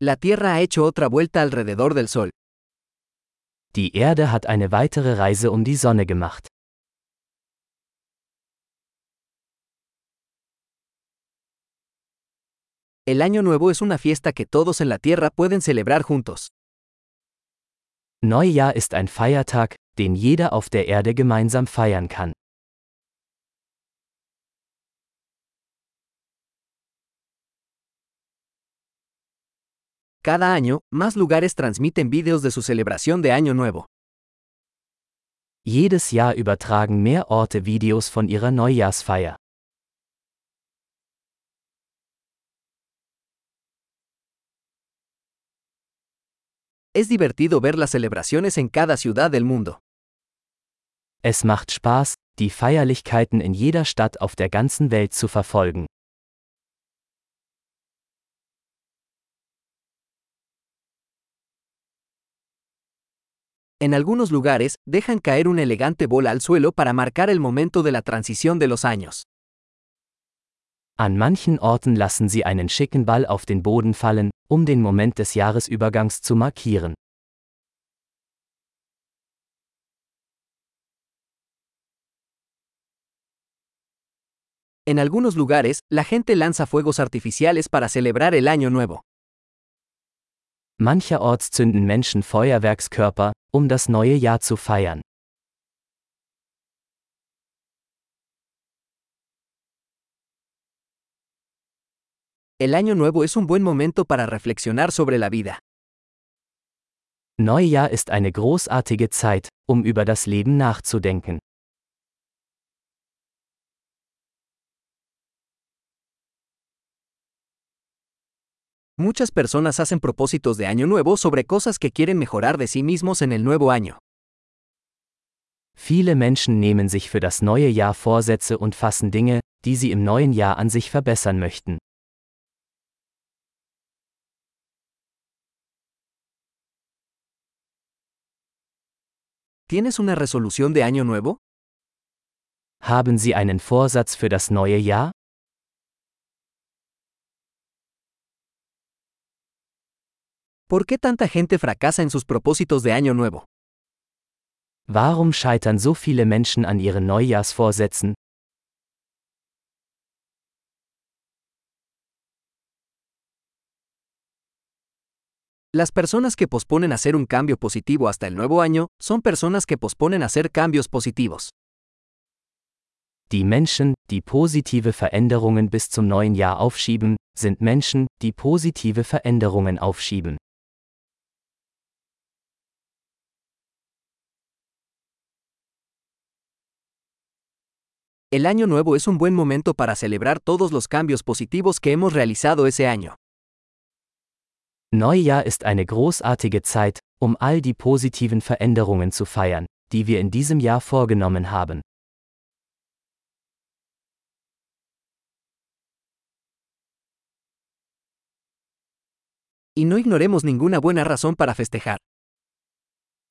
La Tierra ha hecho otra vuelta alrededor del Sol. Die Erde hat eine weitere Reise um die Sonne gemacht. El Año Nuevo es una fiesta que todos en la Tierra pueden celebrar juntos. Neujahr ist ein Feiertag, den jeder auf der Erde gemeinsam feiern kann. Cada año, más lugares transmiten vídeos de su celebración de Año Nuevo. Jedes Jahr übertragen mehr Orte Videos von ihrer Neujahrsfeier. Es divertido ver las celebraciones en cada ciudad del mundo. Es macht Spaß, die Feierlichkeiten in jeder Stadt auf der ganzen Welt zu verfolgen. En algunos lugares, dejan caer una elegante bola al suelo para marcar el momento de la transición de los años. An manchen Orten lassen sie einen schicken Ball auf den Boden fallen, um den Moment des Jahresübergangs zu markieren. En algunos lugares, la gente lanza fuegos artificiales para celebrar el Año Nuevo. Mancherorts zünden Menschen Feuerwerkskörper, um das neue Jahr zu feiern. El Año Nuevo es un buen momento para reflexionar sobre la vida. Neujahr ist eine großartige Zeit, um über das Leben nachzudenken. Muchas personas hacen propósitos de Año Nuevo sobre cosas que quieren mejorar de sí mismos en el nuevo año. Viele Menschen nehmen sich für das neue Jahr Vorsätze und fassen Dinge, die sie im neuen Jahr an sich verbessern möchten. ¿Tienes una resolución de Año Nuevo? Haben Sie einen Vorsatz für das neue Jahr? ¿Por qué tanta gente fracasa en sus propósitos de Año Nuevo? Warum scheitern so viele Menschen an ihren Neujahrsvorsätzen? Las personas que posponen hacer un cambio positivo hasta el nuevo año son personas que posponen hacer cambios positivos. Die Menschen, die positive Veränderungen bis zum neuen Jahr aufschieben, sind Menschen, die positive Veränderungen aufschieben. El año nuevo es un buen momento para celebrar todos los cambios positivos que hemos realizado ese año. Neujahr ist eine großartige Zeit, um all die positiven Veränderungen zu feiern, die wir in diesem Jahr vorgenommen haben. Y no ignoremos ninguna buena razón para festejar.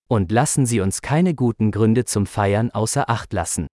Und lassen Sie uns keine guten Gründe zum Feiern außer Acht lassen.